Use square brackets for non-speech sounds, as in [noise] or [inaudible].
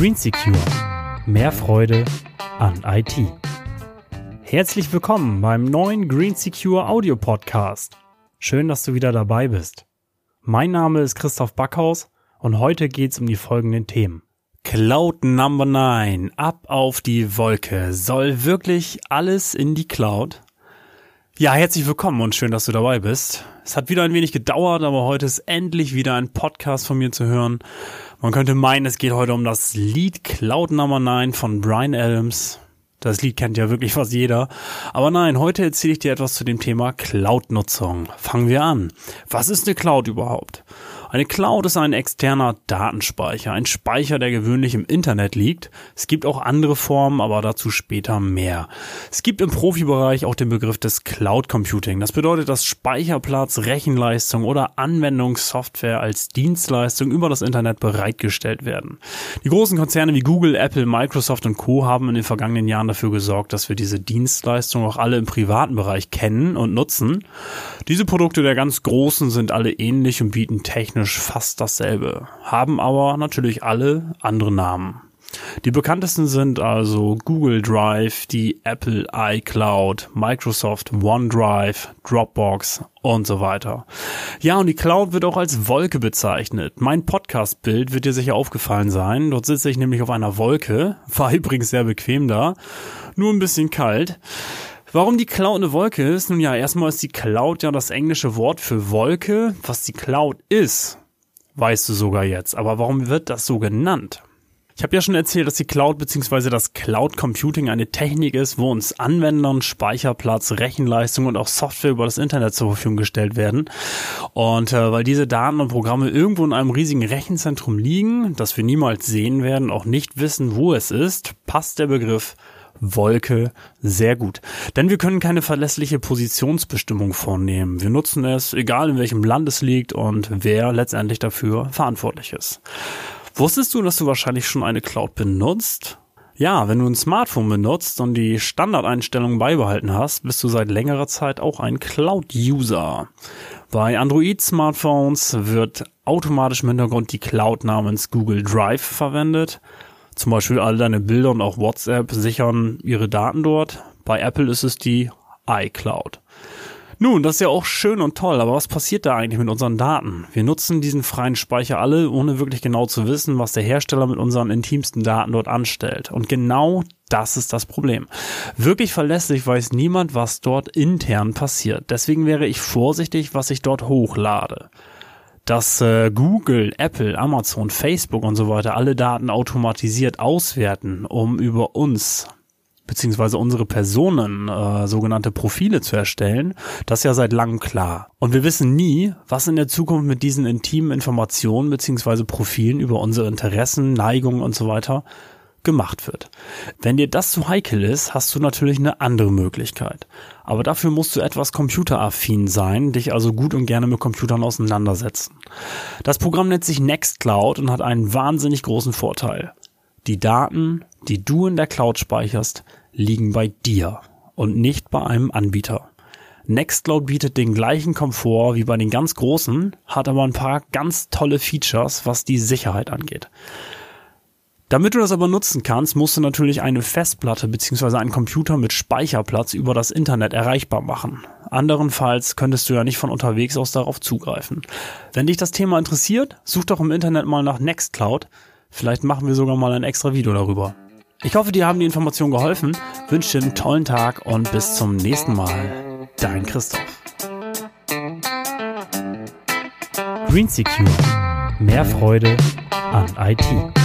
Green Secure. Mehr Freude an IT. Herzlich willkommen beim neuen Green Secure Audio Podcast. Schön, dass du wieder dabei bist. Mein Name ist Christoph Backhaus und heute geht's um die folgenden Themen. Cloud Number 9, ab auf die Wolke. Soll wirklich alles in die Cloud? Ja, herzlich willkommen und schön, dass du dabei bist. Es hat wieder ein wenig gedauert, aber heute ist endlich wieder ein Podcast von mir zu hören. Man könnte meinen, es geht heute um das Lied Cloud Number 9 von Brian Adams. Das Lied kennt ja wirklich fast jeder. Aber nein, heute erzähle ich dir etwas zu dem Thema Cloud-Nutzung. Fangen wir an. Was ist eine Cloud überhaupt? Eine Cloud ist ein externer Datenspeicher, ein Speicher, der gewöhnlich im Internet liegt. Es gibt auch andere Formen, aber dazu später mehr. Es gibt im Profibereich auch den Begriff des Cloud Computing. Das bedeutet, dass Speicherplatz, Rechenleistung oder Anwendungssoftware als Dienstleistung über das Internet bereitgestellt werden. Die großen Konzerne wie Google, Apple, Microsoft und Co. haben in den vergangenen Jahren dafür gesorgt, dass wir diese Dienstleistung auch alle im privaten Bereich kennen und nutzen. Diese Produkte der ganz Großen sind alle ähnlich und bieten technisch fast dasselbe, haben aber natürlich alle andere Namen. Die bekanntesten sind also Google Drive, die Apple iCloud, Microsoft OneDrive, Dropbox und so weiter. Ja, und die Cloud wird auch als Wolke bezeichnet. Mein Podcast-Bild wird dir sicher aufgefallen sein. Dort sitze ich nämlich auf einer Wolke. [laughs] War übrigens sehr bequem da. Nur ein bisschen kalt. Warum die Cloud eine Wolke ist? Nun ja, erstmal ist die Cloud ja das englische Wort für Wolke. Was die Cloud ist, weißt du sogar jetzt. Aber warum wird das so genannt? Ich habe ja schon erzählt, dass die Cloud bzw. das Cloud Computing eine Technik ist, wo uns Anwendern Speicherplatz, Rechenleistung und auch Software über das Internet zur Verfügung gestellt werden. Und äh, weil diese Daten und Programme irgendwo in einem riesigen Rechenzentrum liegen, das wir niemals sehen werden, auch nicht wissen, wo es ist, passt der Begriff Wolke sehr gut. Denn wir können keine verlässliche Positionsbestimmung vornehmen. Wir nutzen es, egal in welchem Land es liegt und wer letztendlich dafür verantwortlich ist. Wusstest du, dass du wahrscheinlich schon eine Cloud benutzt? Ja, wenn du ein Smartphone benutzt und die Standardeinstellungen beibehalten hast, bist du seit längerer Zeit auch ein Cloud-User. Bei Android-Smartphones wird automatisch im Hintergrund die Cloud namens Google Drive verwendet. Zum Beispiel all deine Bilder und auch WhatsApp sichern ihre Daten dort. Bei Apple ist es die iCloud. Nun, das ist ja auch schön und toll, aber was passiert da eigentlich mit unseren Daten? Wir nutzen diesen freien Speicher alle, ohne wirklich genau zu wissen, was der Hersteller mit unseren intimsten Daten dort anstellt. Und genau das ist das Problem. Wirklich verlässlich weiß niemand, was dort intern passiert. Deswegen wäre ich vorsichtig, was ich dort hochlade dass äh, Google, Apple, Amazon, Facebook und so weiter alle Daten automatisiert auswerten, um über uns beziehungsweise unsere Personen äh, sogenannte Profile zu erstellen, das ist ja seit langem klar. Und wir wissen nie, was in der Zukunft mit diesen intimen Informationen beziehungsweise Profilen über unsere Interessen, Neigungen und so weiter gemacht wird. Wenn dir das zu heikel ist, hast du natürlich eine andere Möglichkeit. Aber dafür musst du etwas computeraffin sein, dich also gut und gerne mit Computern auseinandersetzen. Das Programm nennt sich Nextcloud und hat einen wahnsinnig großen Vorteil. Die Daten, die du in der Cloud speicherst, liegen bei dir und nicht bei einem Anbieter. Nextcloud bietet den gleichen Komfort wie bei den ganz großen, hat aber ein paar ganz tolle Features, was die Sicherheit angeht. Damit du das aber nutzen kannst, musst du natürlich eine Festplatte bzw. einen Computer mit Speicherplatz über das Internet erreichbar machen. Anderenfalls könntest du ja nicht von unterwegs aus darauf zugreifen. Wenn dich das Thema interessiert, such doch im Internet mal nach Nextcloud. Vielleicht machen wir sogar mal ein extra Video darüber. Ich hoffe, dir haben die Informationen geholfen, wünsche dir einen tollen Tag und bis zum nächsten Mal. Dein Christoph. Green Secure. Mehr Freude an IT.